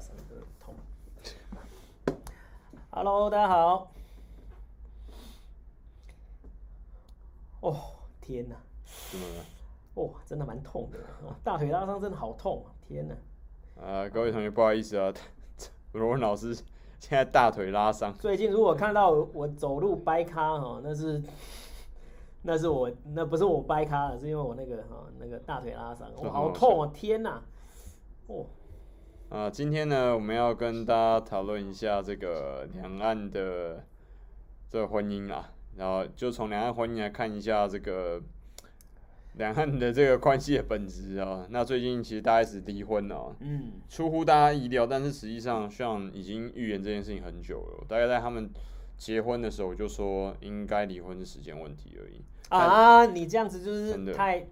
伤，真的痛。Hello，大家好。哦，天哪！怎么了？哦，真的蛮痛的，大腿拉伤真的好痛啊，天哪！啊，各位同学，不好意思啊，罗文老师现在大腿拉伤。最近如果看到我走路掰咖哈，那是那是我那不是我掰咖了，是因为我那个哈那个大腿拉伤，我、哦、好痛啊！天哪！哦。啊，今天呢，我们要跟大家讨论一下这个两岸的这个婚姻啊，然后就从两岸婚姻来看一下这个两岸的这个关系的本质啊。那最近其实大 S 离婚了，嗯，出乎大家意料，但是实际上像已经预言这件事情很久了，大概在他们结婚的时候我就说应该离婚是时间问题而已。啊，你这样子就是太。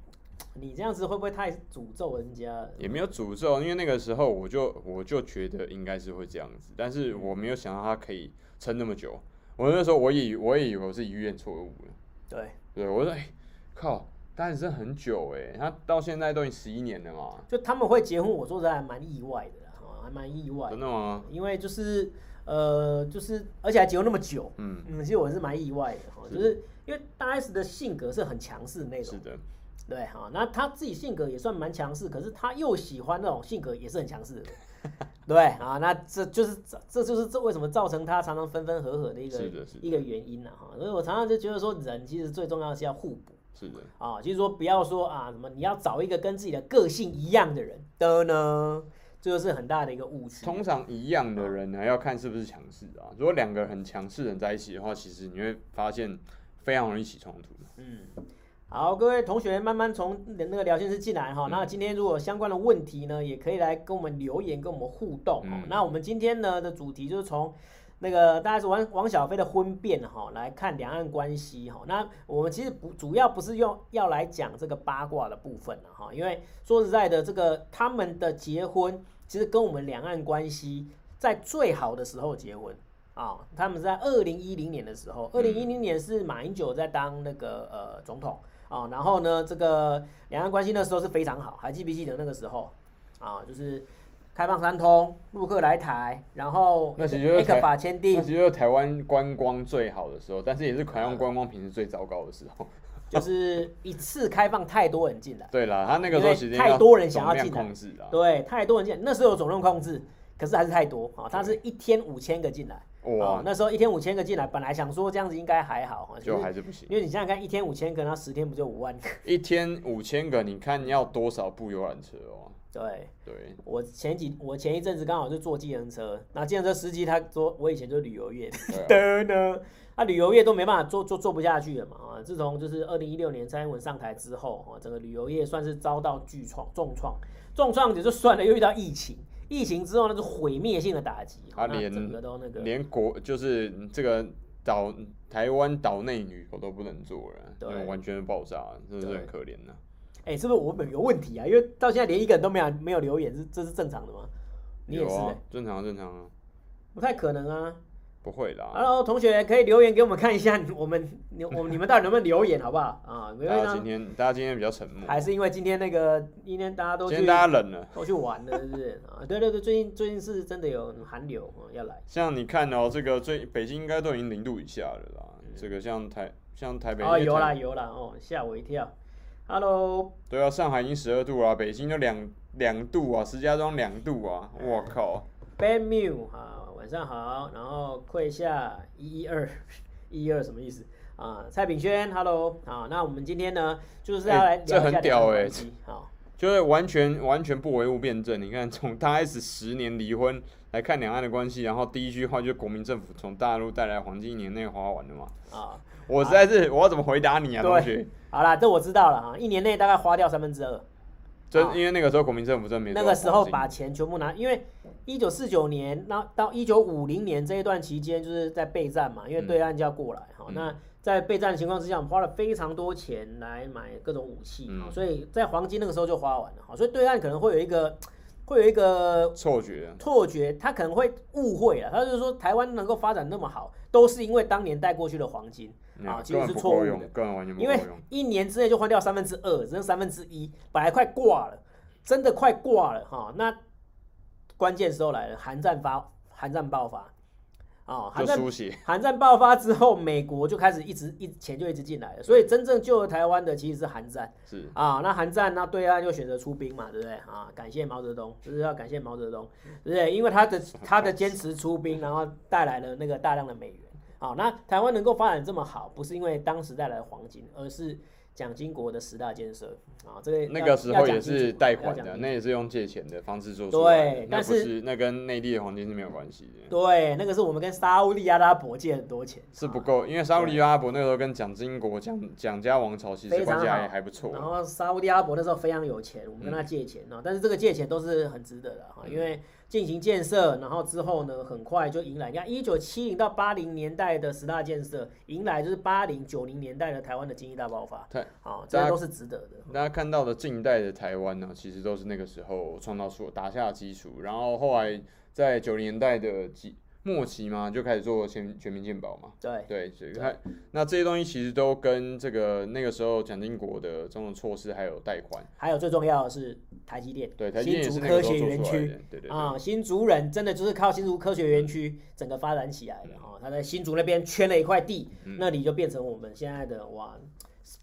你这样子会不会太诅咒人家？也没有诅咒，因为那个时候我就我就觉得应该是会这样子，但是我没有想到他可以撑那么久。我那时候我也我也以为我是医院错误了。对对，我说哎、欸，靠，但是很久哎，他到现在都已经十一年了嘛。就他们会结婚，我说实在还蛮意外的，还蛮意外。真的吗？因为就是呃，就是而且还结婚那么久，嗯嗯，其实我是蛮意外的哈，就是因为大 S 的性格是很强势的那种。是的。对哈，那他自己性格也算蛮强势，可是他又喜欢那种性格也是很强势的。对啊，那这就是这这就是这为什么造成他常常分分合合的一个一个原因呢？哈，所以我常常就觉得说，人其实最重要的是要互补。是的啊，就是说不要说啊什么你要找一个跟自己的个性一样的人的呢，这就是很大的一个误区。通常一样的人呢，要看是不是强势啊。如果两个很强势的人在一起的话，其实你会发现非常容易起冲突。嗯。好，各位同学慢慢从那个聊天室进来哈。那今天如果相关的问题呢，也可以来跟我们留言，跟我们互动。嗯、那我们今天呢的主题就是从那个大概是王王小飞的婚变哈来看两岸关系哈。那我们其实不主要不是用要来讲这个八卦的部分哈，因为说实在的，这个他们的结婚其实跟我们两岸关系在最好的时候结婚啊。他们在二零一零年的时候，二零一零年是马英九在当那个呃总统。啊、哦，然后呢，这个两岸关系那时候是非常好，还记不记得那个时候？啊，就是开放三通，陆客来台，然后那是就是台签订，那就是台湾观光最好的时候，但是也是台湾观光平时最糟糕的时候，就是一次开放太多人进来。对啦，他那个时候其实太多人想要进来，控制对，太多人进来，那时候有总量控制，可是还是太多啊，他是一天五千个进来。哦，那时候一天五千个进来，本来想说这样子应该还好，就还是不行。因为你想想看，一天五千个，那十天不就五万个？一天五千个，你看要多少部游览车哦？对对，我前几我前一阵子刚好就坐计程车，那计程车司机他说我以前就是旅游业 的，呢，啊旅游业都没办法做做做不下去了嘛啊！自从就是二零一六年蔡英文上台之后啊，整个旅游业算是遭到巨创重创，重创也就算了，又遇到疫情。疫情之后，那是毁灭性的打击，他连整个都那个连国就是这个岛台湾岛内旅游都不能做了，对，完全爆炸，真的是很可怜呐。哎，是不是我们有问题啊？因为到现在连一个人都没有没有留言，是这是正常的吗？你也是，正常正常啊，不太可能啊。不会啦。Hello，同学可以留言给我们看一下，我们你我你们到底能不能留言，好不好啊？没有今天大家今天比较沉默，还是因为今天那个今天大家都今天大家冷了，都去玩了，是不是啊？对对对，最近最近是真的有寒流要来。像你看哦，这个最北京应该都已经零度以下了啦。这个像台像台北哦，有啦有啦哦，吓我一跳。Hello，对啊，上海已经十二度啊，北京就两两度啊，石家庄两度啊，我靠。Bad Mew 晚上好，然后跪下一一二 一一二什么意思啊？蔡炳轩，Hello 啊，那我们今天呢，就是要来聊一下这很屌哎，好，就是完全完全不唯物辩证。你看，从大 S 十年离婚来看两岸的关系，然后第一句话就是国民政府从大陆带来黄金一年内花完了嘛？啊，我实在是我要怎么回答你啊，同学？好啦，这我知道了哈，一年内大概花掉三分之二。真因为那个时候国民政府真没那个时候把钱全部拿，因为一九四九年那到一九五零年这一段期间就是在备战嘛，因为对岸就要过来哈。那在备战的情况之下，我们花了非常多钱来买各种武器，所以在黄金那个时候就花完了哈。所以对岸可能会有一个 会有一个错觉，错觉他可能会误会了，他就是说台湾能够发展那么好，都是因为当年带过去的黄金。啊，其实是错误的，因为一年之内就换掉三分之二，只剩三分之一，本来快挂了，真的快挂了哈。那关键时候来了，韩战发，韩战爆发。啊，韩战，韩战爆发之后，美国就开始一直一钱就一直进来了，所以真正救了台湾的其实是韩战。是啊，那韩战那对岸就选择出兵嘛，对不对？啊，感谢毛泽东，就是要感谢毛泽东，对不对？因为他的他的坚持出兵，然后带来了那个大量的美元。好，那台湾能够发展这么好，不是因为当时带来的黄金，而是。蒋经国的十大建设啊，这个那个时候也是贷款的，那也是用借钱的方式做出来的。对，但是那跟内地的黄金是没有关系的。对，那个是我们跟沙乌地阿拉伯借很多钱，是不够，因为沙乌地阿拉伯那时候跟蒋经国、蒋蒋家王朝其实关系还还不错。然后沙乌地阿拉伯那时候非常有钱，我们跟他借钱啊，但是这个借钱都是很值得的哈，因为。进行建设，然后之后呢，很快就迎来。你看，一九七零到八零年代的十大建设，迎来就是八零九零年代的台湾的经济大爆发。对，好，这些都是值得的。大家看到的近代的台湾呢，其实都是那个时候创造出打下基础，然后后来在九零年代的几。末期嘛，就开始做全全民健保嘛。对对，所以看那这些东西其实都跟这个那个时候蒋经国的种种措施还有贷款，还有最重要的是台积电。对，台积电新竹科学园区。对对啊，新竹人真的就是靠新竹科学园区整个发展起来的哈。他在新竹那边圈了一块地，那里就变成我们现在的哇，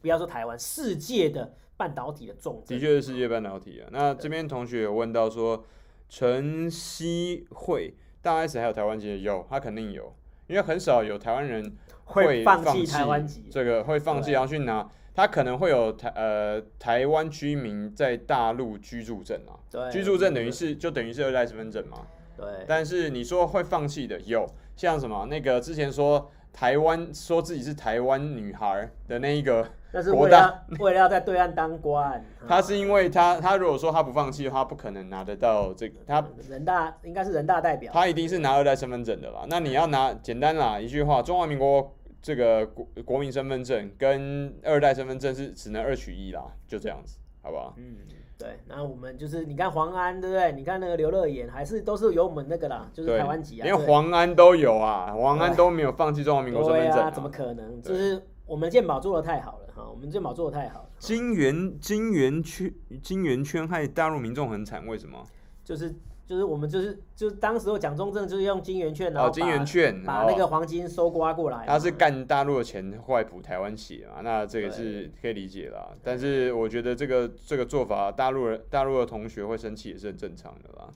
不要说台湾，世界的半导体的重镇。的确是世界半导体啊。那这边同学有问到说，陈希慧。大 S 还有台湾籍有，他肯定有，因为很少有台湾人会放弃台湾籍，这个会放弃然后去拿，他可能会有台呃台湾居民在大陆居住证啊，对，居住证等于是就等于是二代身份证嘛，对，但是你说会放弃的有，像什么那个之前说台湾说自己是台湾女孩的那一个。但是为了 为了要在对岸当官，他是因为他他如果说他不放弃的话，不可能拿得到这个。他人大应该是人大代表，他一定是拿二代身份证的啦。那你要拿简单啦一句话，中华民国这个国国民身份证跟二代身份证是只能二取一啦，就这样子，好不好？嗯，对。那我们就是你看黄安对不对？你看那个刘乐言还是都是有我们那个啦，就是台湾籍啊，连黄安都有啊，黄安都没有放弃中华民国身份证啊，怎么可能？就是我们健保做的太好了。哈，我们健保做的太好了。金圆金圆圈金圆圈害大陆民众很惨，为什么？就是就是我们就是就是当时候蒋中正就是用金圆券，然后金圆券把那个黄金收刮过来。他是干大陆的钱，坏补台湾血嘛？那这个是可以理解啦。但是我觉得这个这个做法，大陆人大陆的同学会生气也是很正常的啦。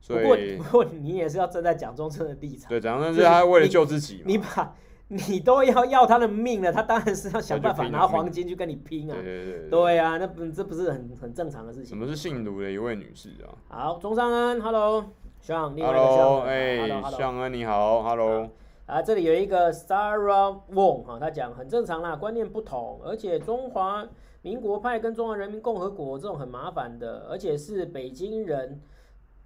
所以不过你也是要站在蒋中正的立场。对，蒋中正是他为了救自己嘛。你把。你都要要他的命了，他当然是要想办法拿黄金去跟你拼啊！对对对，对啊，那不这不是很很正常的事情？什么是姓卢的一位女士啊？好，钟尚恩，Hello，向，另外一个向，哎，向恩你好，Hello。啊，这里有一个 Sarah Wong 哈，他讲很正常啦，观念不同，而且中华民国派跟中华人民共和国这种很麻烦的，而且是北京人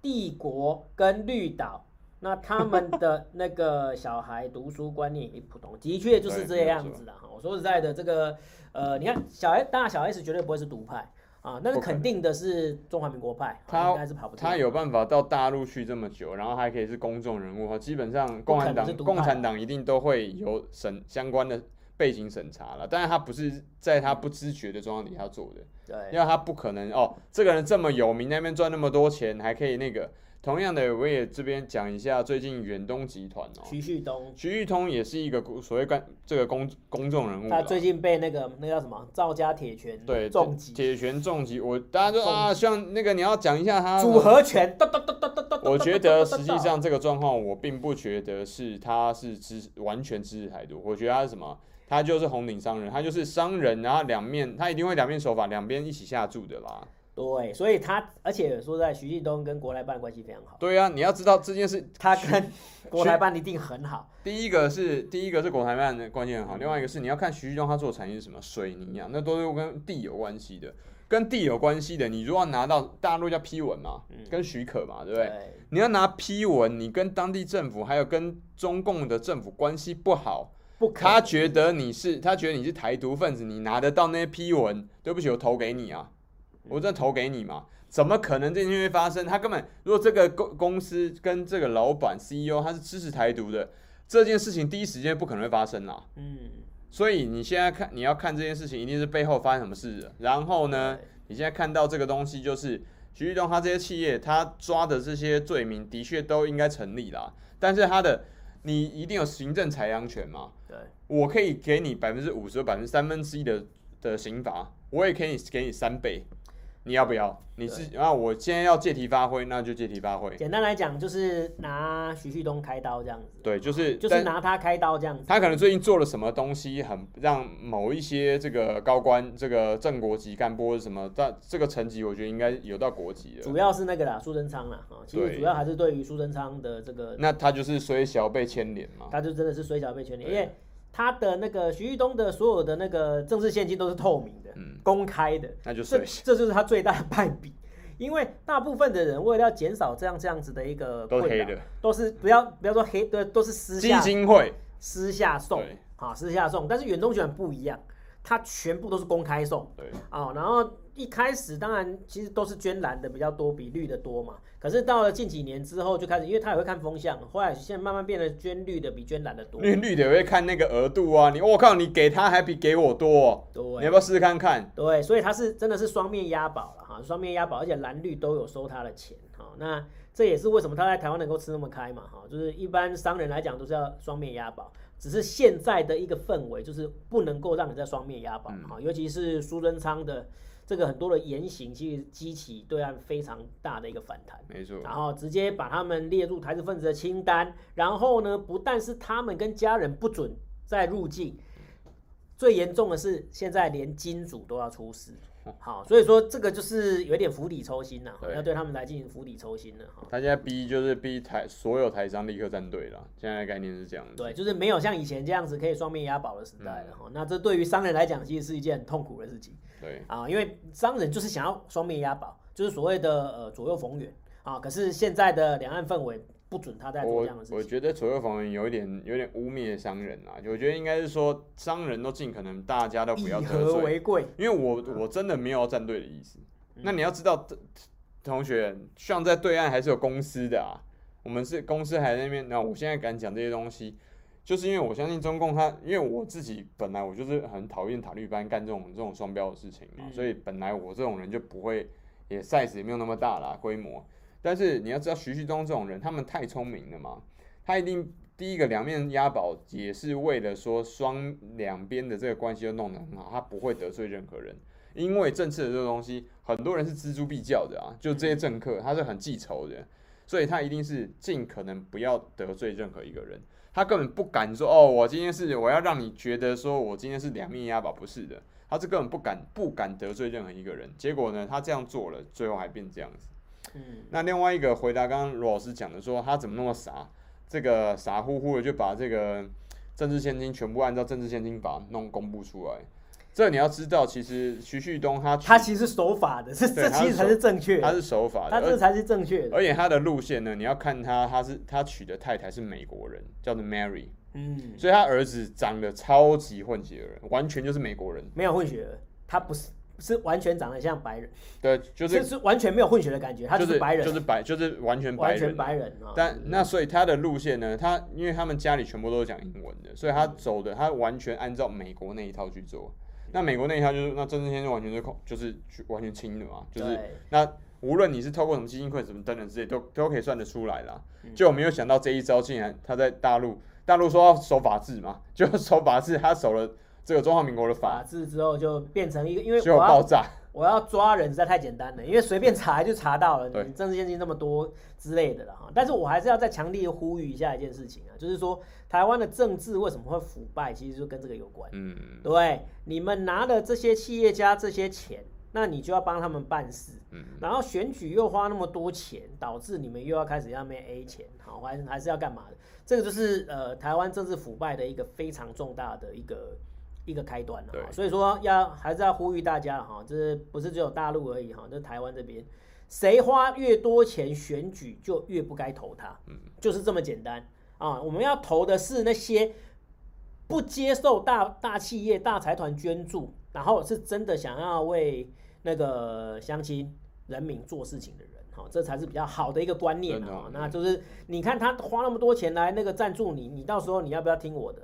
帝国跟绿岛。那他们的那个小孩读书观念也普通，的确就是这样子的哈。我说实在的，这个呃，你看小 S 大小 S 绝对不会是独派啊，那是肯定的是中华民国派，他应该是跑不掉。他有办法到大陆去这么久，然后还可以是公众人物哈，基本上共产党共产党一定都会有审相关的背景审查了，但是他不是在他不知觉的状况底下做的，对，因为他不可能哦，这个人这么有名，那边赚那么多钱，还可以那个。同样的，我也这边讲一下最近远东集团哦，徐旭东，徐旭东也是一个所谓关这个公公众人物。他最近被那个那叫什么赵家铁拳对重击，铁拳重击，我大家都啊，像那个你要讲一下他组合拳，我觉得实际上这个状况，我并不觉得是他是支完全支持台独，我觉得他是什么？他就是红顶商人，他就是商人，然后两面他一定会两面手法，两边一起下注的啦。对，所以他而且说在徐旭东跟国台办关系非常好。对啊，你要知道这件事，他跟 国台办一定很好。第一个是第一个是国台办的关系很好，另外一个是你要看徐旭东他做的产业是什么，水泥啊，那都是跟地有关系的，跟地有关系的，你如果要拿到大陆叫批文嘛，跟许可嘛，对不对？对，你要拿批文，你跟当地政府还有跟中共的政府关系不好，不，他觉得你是他觉得你是台独分子，你拿得到那些批文，对不起，我投给你啊。我这投给你嘛？怎么可能这件事会发生？他根本如果这个公公司跟这个老板 CEO 他是支持台独的，这件事情第一时间不可能会发生啦。嗯，所以你现在看你要看这件事情，一定是背后发生什么事。然后呢，你现在看到这个东西就是徐旭东他这些企业，他抓的这些罪名的确都应该成立啦。但是他的你一定有行政裁量权嘛？对，我可以给你百分之五十或百分之三分之一的的刑罚，我也可以给你三倍。你要不要？你是啊？我今天要借题发挥，那就借题发挥。简单来讲，就是拿徐旭东开刀这样子。对，就是就是拿他开刀这样子。他可能最近做了什么东西，很让某一些这个高官、这个正国级干部什么，但这个层级我觉得应该有到国级了。主要是那个啦，苏贞昌啦，啊其实主要还是对于苏贞昌的这个。那他就是虽小被牵连嘛？他就真的是虽小被牵连，因为。他的那个徐旭东的所有的那个政治献金都是透明的、嗯、公开的，那就这这就是他最大的败笔。因为大部分的人为了要减少这样这样子的一个都黑的，都是不要不要说黑的，都是私下基金会。私下送啊，私下送。但是远东集团不一样，他全部都是公开送，对。啊，然后。一开始当然其实都是捐蓝的比较多，比绿的多嘛。可是到了近几年之后就开始，因为他也会看风向，后来现在慢慢变得捐绿的比捐蓝的多。绿绿的也会看那个额度啊，你我靠，你给他还比给我多，对，你要不要试试看看？对，所以他是真的是双面押宝了哈，双面押宝，而且蓝绿都有收他的钱哈。那这也是为什么他在台湾能够吃那么开嘛哈，就是一般商人来讲都是要双面押宝，只是现在的一个氛围就是不能够让你在双面押宝哈，尤其是苏贞昌的。这个很多的言行其实激起对岸非常大的一个反弹，没错。然后直接把他们列入台独分子的清单，然后呢，不但是他们跟家人不准再入境，最严重的是现在连金主都要出事。好，所以说这个就是有点釜底抽薪呐，要对他们来进行釜底抽薪了哈。他现在逼就是逼台所有台商立刻站队了，现在的概念是这样子。对，就是没有像以前这样子可以双面押宝的时代了哈。那这对于商人来讲，其实是一件很痛苦的事情。对啊，因为商人就是想要双面押宝，就是所谓的呃左右逢源啊。可是现在的两岸氛围不准他再做这样的事情。我，我觉得左右逢源有一点有点污蔑商人啊。我觉得应该是说商人都尽可能大家都不要得罪，和为贵。因为我我真的没有要站队的意思。嗯、那你要知道，同学像在对岸还是有公司的啊。我们是公司还在那边，那我现在敢讲这些东西。就是因为我相信中共，他因为我自己本来我就是很讨厌塔利班干这种这种双标的事情嘛，所以本来我这种人就不会，也 size 也没有那么大啦，规模。但是你要知道徐旭东这种人，他们太聪明了嘛，他一定第一个两面押宝，也是为了说双两边的这个关系都弄得很好，他不会得罪任何人。因为政治的这个东西，很多人是锱铢必较的啊，就这些政客他是很记仇的，所以他一定是尽可能不要得罪任何一个人。他根本不敢说哦，我今天是我要让你觉得说我今天是两面押宝，不是的，他是根本不敢不敢得罪任何一个人。结果呢，他这样做了，最后还变这样子。嗯，那另外一个回答刚刚罗老师讲的说他怎么那么傻，这个傻乎乎的就把这个政治献金全部按照政治献金法弄公布出来。这你要知道，其实徐旭东他他其实守法的，这这其实才是正确的，他是守法的，他这才是正确的。而且他的路线呢，你要看他，他是他娶的太太是美国人，叫做 Mary，嗯，所以他儿子长得超级混血儿，完全就是美国人，没有混血儿，他不是是完全长得像白人，对，就是是完全没有混血的感觉，他就是白人，就是白，就是完全白人，完全白人啊。但那所以他的路线呢，他因为他们家里全部都是讲英文的，所以他走的他完全按照美国那一套去做。那美国那一套就是，那政治献金完全是空，就是完全清的嘛，就是那无论你是透过什么基金会什么等等之类，都都可以算得出来啦。就我没有想到这一招竟然他在大陆，大陆说要守法治嘛，就守法治，他守了这个中华民国的法治之后，就变成一个因为就爆炸。我要抓人实在太简单了，因为随便查就查到了，你政治献金那么多之类的了哈。但是我还是要再强烈呼吁一下一件事情啊，就是说台湾的政治为什么会腐败，其实就跟这个有关。嗯，对，你们拿了这些企业家这些钱，那你就要帮他们办事。嗯，然后选举又花那么多钱，导致你们又要开始要面 A 钱，好，还还是要干嘛的？这个就是呃台湾政治腐败的一个非常重大的一个。一个开端了，所以说要还是要呼吁大家哈，这不是只有大陆而已哈？这台湾这边，谁花越多钱选举就越不该投他，就是这么简单啊！我们要投的是那些不接受大大企业、大财团捐助，然后是真的想要为那个乡亲人民做事情的人，哈，这才是比较好的一个观念啊。那就是你看他花那么多钱来那个赞助你，你到时候你要不要听我的？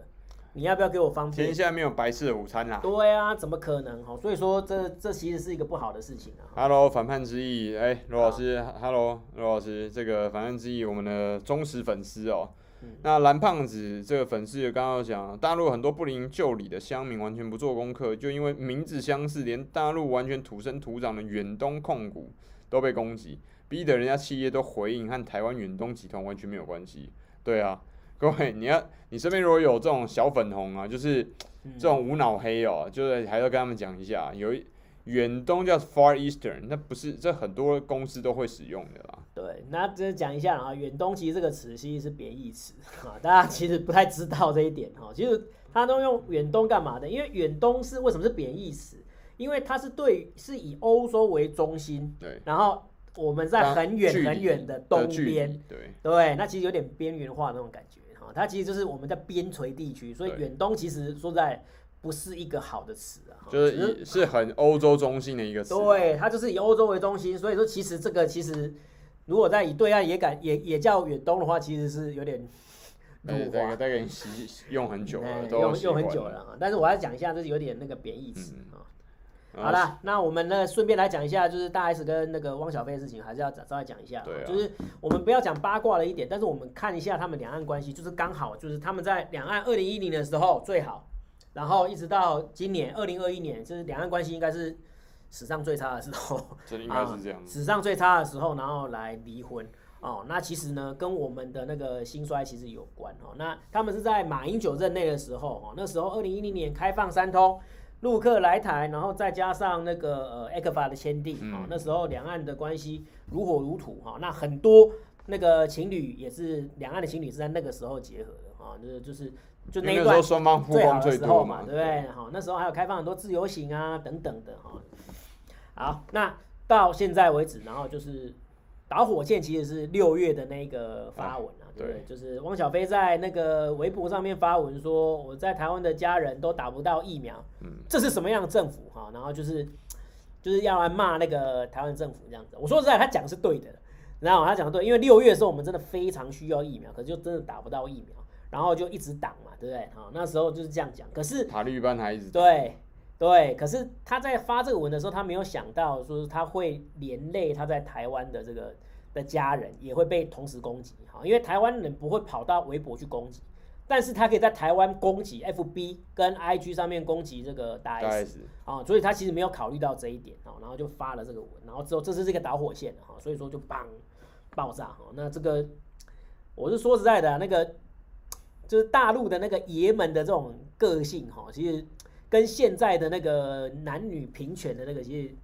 你要不要给我方便？天下没有白吃的午餐啦。对啊，怎么可能？哈，所以说这这其实是一个不好的事情啊。Hello，反叛之意，哎、欸，罗老师，Hello，罗老师，这个反叛之意，我们的忠实粉丝哦。嗯、那蓝胖子这个粉丝刚刚讲，大陆很多不明就里的乡民完全不做功课，就因为名字相似，连大陆完全土生土长的远东控股都被攻击，逼得人家企业都回应和台湾远东集团完全没有关系。对啊。各位，你要你身边如果有这种小粉红啊，就是这种无脑黑哦、喔，就是还要跟他们讲一下，有一远东叫 Far Eastern，那不是这很多公司都会使用的啦。对，那这讲一下啊，远东其实这个词其实是贬义词 啊，大家其实不太知道这一点哈。其实他都用远东干嘛的？因为远东是为什么是贬义词？因为它是对是以欧洲为中心，对，然后我们在很远很远的东边，对对，那其实有点边缘化那种感觉。它其实就是我们在边陲地区，所以远东其实说在不是一个好的词啊，就是是很欧洲中心的一个词。对，它就是以欧洲为中心，所以说其实这个其实如果在以对岸也敢也也叫远东的话，其实是有点对 对对，大概用很久了，用用很久了啊。但是我要讲一下，这是有点那个贬义词啊。好了，那我们呢顺便来讲一下，就是大 S 跟那个汪小菲的事情，还是要稍微讲一下。对啊。就是我们不要讲八卦了一点，但是我们看一下他们两岸关系，就是刚好就是他们在两岸二零一零的时候最好，然后一直到今年二零二一年，就是两岸关系应该是史上最差的时候。这应该是这样。史上最差的时候，然后来离婚哦。那其实呢，跟我们的那个兴衰其实有关哦。那他们是在马英九任内的时候哦，那时候二零一零年开放三通。陆客来台，然后再加上那个呃 ECFA 的签订啊，那时候两岸的关系如火如荼哈，那很多那个情侣也是两岸的情侣是在那个时候结合的啊，就是就是就那一段双方最好的时候嘛，对不对？好，那时候还有开放很多自由行啊等等的哈。好，那到现在为止，然后就是导火线其实是六月的那个发文。对，就是汪小菲在那个微博上面发文说，我在台湾的家人都打不到疫苗，嗯，这是什么样的政府哈？然后就是就是要来骂那个台湾政府这样子。我说实在，他讲的是对的，然后他讲的对，因为六月的时候我们真的非常需要疫苗，可是就真的打不到疫苗，然后就一直挡嘛，对不对？好，那时候就是这样讲。可是塔利班还一直对对，可是他在发这个文的时候，他没有想到说他会连累他在台湾的这个。的家人也会被同时攻击，哈，因为台湾人不会跑到微博去攻击，但是他可以在台湾攻击 FB 跟 IG 上面攻击这个大 S，啊，所以他其实没有考虑到这一点，啊，然后就发了这个文，然后之后这是这个导火线，哈，所以说就砰爆炸，哈，那这个我是说实在的，那个就是大陆的那个爷们的这种个性，哈，其实跟现在的那个男女平权的那个其实。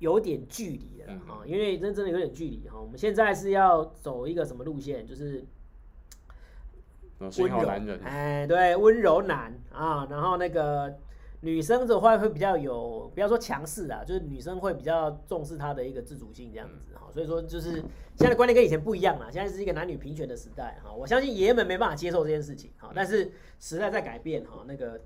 有点距离的啊，因为真真的有点距离哈。我们现在是要走一个什么路线？就是温柔，哎，对，温柔男啊。然后那个女生的话会比较有，不要说强势啊，就是女生会比较重视她的一个自主性这样子哈。所以说，就是现在的观念跟以前不一样了。现在是一个男女平权的时代哈。我相信爷爷们没办法接受这件事情哈，但是时代在改变哈，那个。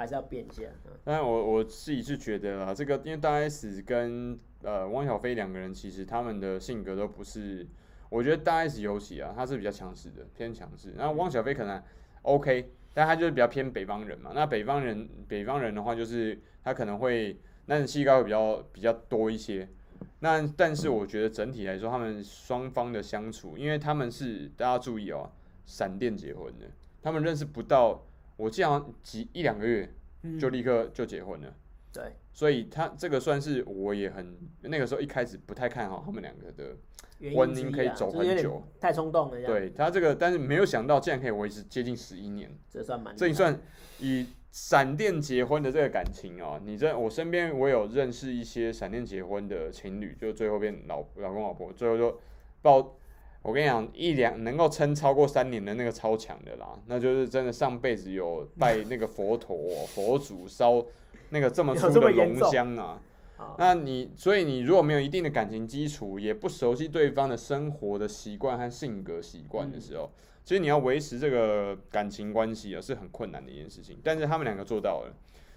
还是要变一下，但我我自己是觉得啊，这个因为大 S 跟呃汪小菲两个人，其实他们的性格都不是，我觉得大 S 尤其啊，他是比较强势的，偏强势。那汪小菲可能 OK，但他就是比较偏北方人嘛。那北方人，北方人的话，就是他可能会男子气概比较比较多一些。那但是我觉得整体来说，他们双方的相处，因为他们是大家注意哦，闪电结婚的，他们认识不到。我记得好像几一两个月就立刻就结婚了，嗯、对，所以他这个算是我也很那个时候一开始不太看好他们两个的婚姻可以走很久，太冲动了。对他这个，但是没有想到竟然可以维持接近十一年，这算蛮，这一算以闪电结婚的这个感情哦，你在我身边我有认识一些闪电结婚的情侣，就最后变老老公老婆，最后就报。我跟你讲，一两能够撑超过三年的那个超强的啦，那就是真的上辈子有拜那个佛陀、佛祖烧那个这么粗的龙香啊。那你所以你如果没有一定的感情基础，也不熟悉对方的生活的习惯和性格习惯的时候，其实你要维持这个感情关系啊，是很困难的一件事情。但是他们两个做到了，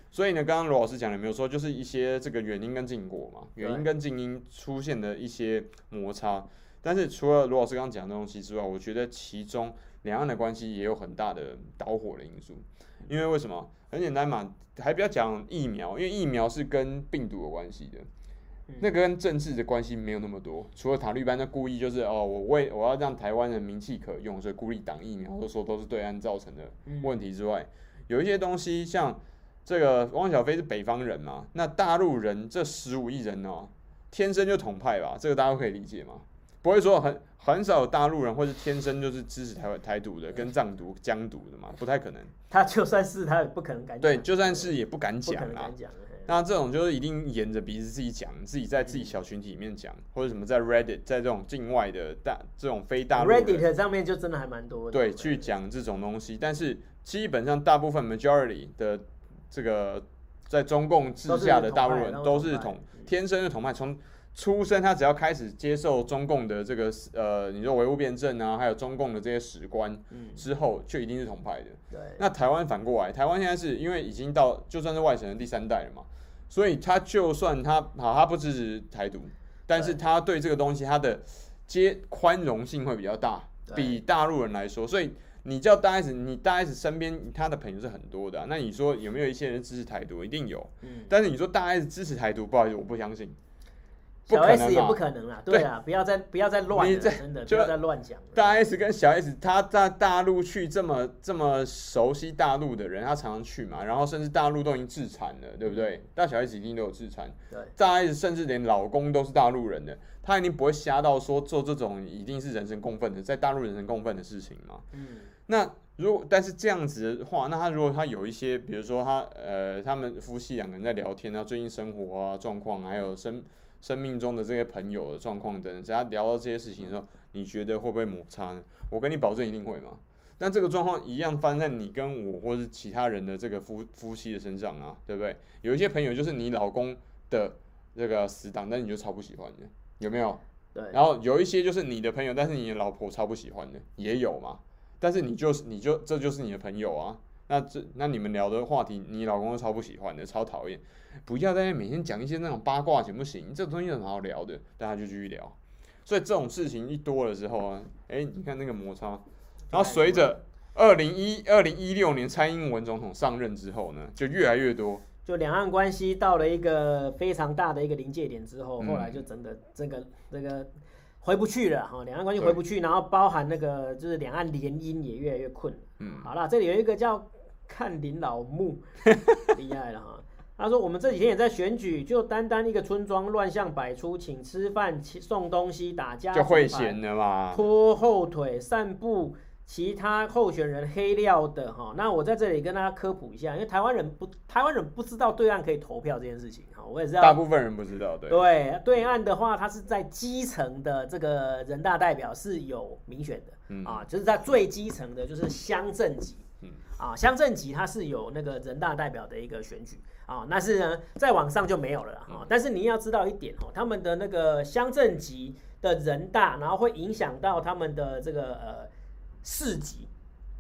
所以呢，刚刚罗老师讲的没有说，就是一些这个原因跟近果嘛，原因跟静因出现的一些摩擦。但是除了罗老师刚刚讲的东西之外，我觉得其中两岸的关系也有很大的导火的因素。因为为什么？很简单嘛，还不要讲疫苗，因为疫苗是跟病毒有关系的。那个跟政治的关系没有那么多，除了塔利班，他故意就是哦，我为我要让台湾人名气可用，所以故意挡疫苗，或者说都是对岸造成的问题之外，有一些东西像这个汪小菲是北方人嘛，那大陆人这十五亿人哦，天生就统派吧，这个大家都可以理解吗？不会说很很少有大陆人或是天生就是支持台湾台独的，跟藏独、疆独的嘛，不太可能。他就算是他也不可能敢讲。对，就算是也不敢讲啊。那这种就是一定沿着鼻子自己讲，自己在自己小群体里面讲，或者什么在 Reddit，在这种境外的大这种非大陆 Reddit 上面就真的还蛮多的。对，去讲这种东西，但是基本上大部分 majority 的这个在中共治下的大陆人都是统天生的统派，从出生他只要开始接受中共的这个呃，你说唯物辩证啊，还有中共的这些史观之后，就一定是统派的。对。那台湾反过来，台湾现在是因为已经到就算是外省人第三代了嘛。所以他就算他好，他不支持台独，但是他对这个东西他的接宽容性会比较大，比大陆人来说。所以你叫大 S，你大 S 身边他的朋友是很多的啊。那你说有没有一些人支持台独？一定有。嗯但是你说大 S 支持台独，不好意思，我不相信。小 S 也不可能啦，对啊，不要再不要再乱了，真的不要再乱讲。大 S 跟小 S，他在大陆去这么这么熟悉大陆的人，他常常去嘛，然后甚至大陆都已经自残了，对不对？大小 S 一定都有自残。对，大 S 甚至连老公都是大陆人的，他一定不会瞎到说做这种一定是人神共愤的，在大陆人神共愤的事情嘛。嗯。那如果但是这样子的话，那他如果他有一些，比如说他呃，他们夫妻两个人在聊天啊，最近生活啊状况，还有生。生命中的这些朋友的状况等等，只要聊到这些事情的时候，你觉得会不会摩擦呢？我跟你保证一定会嘛。但这个状况一样发生在你跟我或是其他人的这个夫夫妻的身上啊，对不对？有一些朋友就是你老公的这个死党，但你就超不喜欢的，有没有？对。然后有一些就是你的朋友，但是你的老婆超不喜欢的，也有嘛。但是你就是你就这就是你的朋友啊。那这那你们聊的话题，你老公都超不喜欢的，超讨厌。不要在那每天讲一些那种八卦行不行？这东西很好聊的，大家就继续聊。所以这种事情一多的时候啊，哎、欸，你看那个摩擦，然后随着二零一二零一六年蔡英文总统上任之后呢，就越来越多。就两岸关系到了一个非常大的一个临界点之后，后来就真的这个这个回不去了哈，两岸关系回不去，然后包含那个就是两岸联姻也越来越困。嗯，好了，这里有一个叫看林老木，厉害了哈。他说：“我们这几天也在选举，就单单一个村庄乱象百出，请吃饭、请送东西、打架，就会闲的嘛，拖后腿、散布其他候选人黑料的哈。那我在这里跟大家科普一下，因为台湾人不，台湾人不知道对岸可以投票这件事情哈。我也知道，大部分人不知道。对对，对岸的话，他是在基层的这个人大代表是有民选的，嗯啊，就是在最基层的，就是乡镇级，嗯啊，乡镇级它是有那个人大代表的一个选举。”啊、哦，那是呢，再往上就没有了哈、哦。但是你要知道一点哦，他们的那个乡镇级的人大，然后会影响到他们的这个呃市级，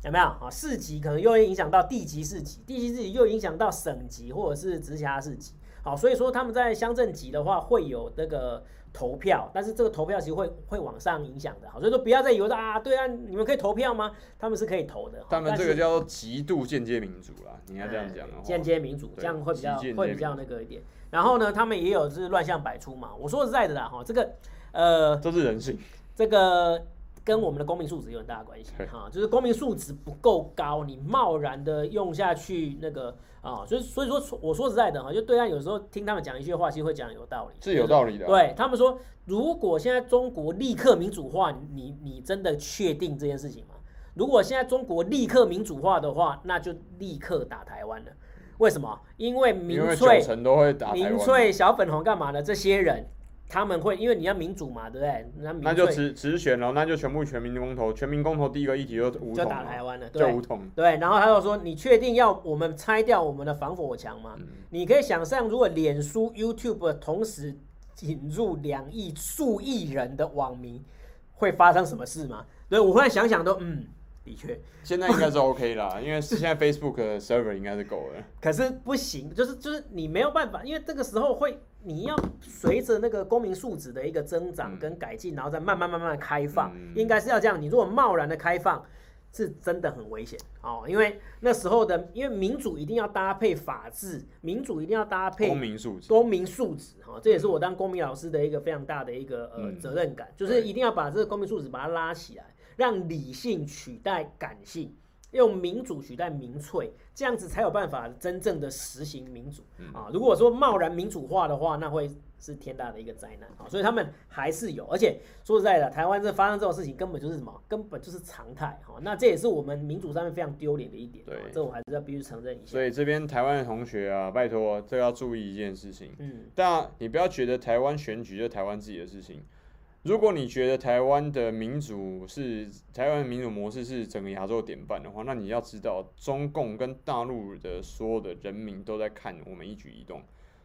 有没有啊？市级可能又会影响到地级市级，地级市级又影响到省级或者是直辖市级。好，所以说他们在乡镇级的话会有那个。投票，但是这个投票其实会会往上影响的，好，所以说不要再以为说啊，对啊，你们可以投票吗？他们是可以投的。他们这个叫做极度间接民主啦，你要这样讲。间接民主这样会比较会比较那个一点。然后呢，他们也有是乱象百出嘛。我说实在的啦，哈，这个呃，都是人性。这个。跟我们的公民素质有很大的关系哈，就是公民素质不够高，你贸然的用下去那个啊，所以所以说我说实在的哈，就对岸有时候听他们讲一些话，其实会讲有道理，是有道理的。对他们说，如果现在中国立刻民主化，你你真的确定这件事情吗？如果现在中国立刻民主化的话，那就立刻打台湾了。为什么？因为民粹民粹小粉红干嘛呢？这些人。他们会因为你要民主嘛，对不对？那，那就直直选了，那就全部全民公投，全民公投第一个议题就五统，就打台湾了，对就武统。对，然后他就说：“你确定要我们拆掉我们的防火墙吗？”嗯、你可以想象，如果脸书、YouTube 同时引入两亿、数亿人的网民，会发生什么事吗？对，我忽然想想都嗯。的确，现在应该是 OK 啦，因为现在 Facebook 的 server 应该是够了。可是不行，就是就是你没有办法，因为这个时候会，你要随着那个公民素质的一个增长跟改进，然后再慢慢慢慢开放，应该是要这样。你如果贸然的开放，是真的很危险。哦，因为那时候的，因为民主一定要搭配法治，民主一定要搭配公民素质，公民素质哈，这也是我当公民老师的一个非常大的一个呃、嗯、责任感，就是一定要把这个公民素质把它拉起来，让理性取代感性，用民主取代民粹，这样子才有办法真正的实行民主啊。如果说贸然民主化的话，那会。是天大的一个灾难啊！所以他们还是有，而且说实在的，台湾这发生这种事情根本就是什么？根本就是常态哈。那这也是我们民主上面非常丢脸的一点。对，这我还是要必须承认一下。所以这边台湾的同学啊，拜托，这个要注意一件事情。嗯，但你不要觉得台湾选举就台湾自己的事情。如果你觉得台湾的民主是台湾的民主模式是整个亚洲典范的话，那你要知道，中共跟大陆的所有的人民都在看我们一举一动。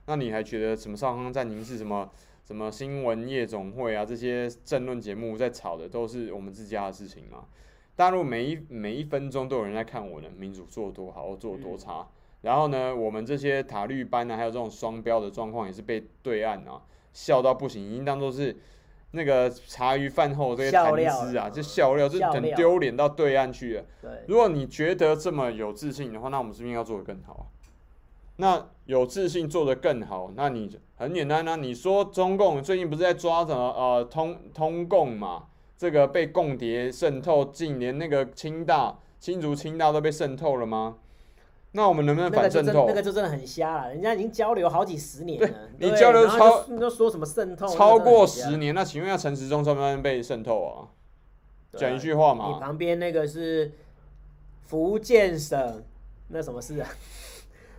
那你还觉得什么少康战情室什么什么新闻夜总会啊，这些政论节目在吵的都是我们自家的事情吗？大陆每一每一分钟都有人在看我的民主做多好，做多差。然后呢，我们这些塔绿班啊，还有这种双标的状况，也是被对岸啊笑到不行，已经当做是那个茶余饭后这些谈资啊，就笑料，就很丢脸到对岸去了。对，如果你觉得这么有自信的话，那我们是不是要做得更好？那有自信做得更好，那你很简单啊。你说中共最近不是在抓什么呃通通共嘛？这个被共谍渗透进，连那个清大、新竹清大都被渗透了吗？那我们能不能反渗透？那个就真的很瞎了，人家已经交流好几十年了。你交流超，你都说什么渗透？超过十年，那请问一下陈时中算不算被渗透啊？讲一句话嘛。你旁边那个是福建省，那什么事啊？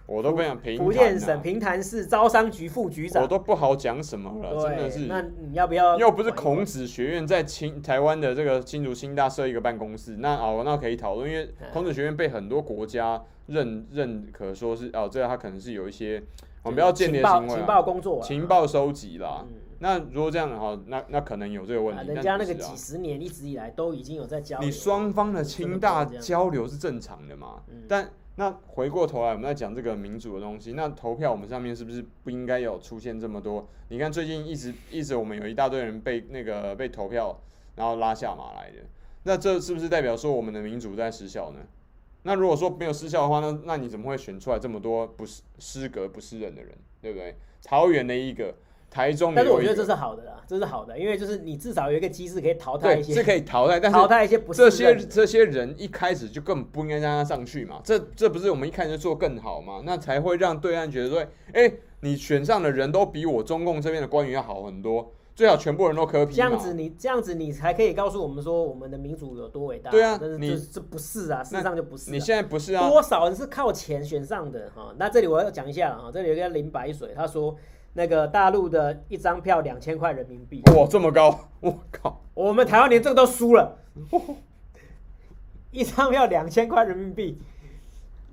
我都不想评、啊。福建省平潭市招商局副局长，我都不好讲什么了，真的是。那你要不要？又不是孔子学院在清台湾的这个新竹清大设一个办公室，那哦，那可以讨论，因为孔子学院被很多国家认认可说是哦，这个他可能是有一些我们不要间谍行为、啊，情报工作、啊，情报收集啦。嗯、那如果这样的话，那那可能有这个问题。啊、人家那个几十年一直以来都已经有在交流，你双方的清大交流是正常的嘛？嗯、但。那回过头来，我们在讲这个民主的东西。那投票，我们上面是不是不应该有出现这么多？你看最近一直一直，我们有一大堆人被那个被投票，然后拉下马来的。那这是不是代表说我们的民主在失效呢？那如果说没有失效的话，那那你怎么会选出来这么多不是失格不是人的人，对不对？桃园的一个。台中，但是我觉得这是好的啦，这是好的，因为就是你至少有一个机制可以淘汰一些，是可以淘汰，但是淘汰一些不是这些这些人一开始就根本不应该让他上去嘛，这这不是我们一开始就做更好嘛，那才会让对岸觉得说，哎、欸，你选上的人都比我中共这边的官员要好很多，最好全部人都柯 P 这样子你这样子你才可以告诉我们说我们的民主有多伟大。对啊，但是你这不是啊，事实上就不是、啊。你现在不是啊？多少人是靠钱选上的哈？那这里我要讲一下哈，这里有一个林白水，他说。那个大陆的一张票两千块人民币，哇，这么高！我靠，我们台湾连这个都输了，一张票两千块人民币。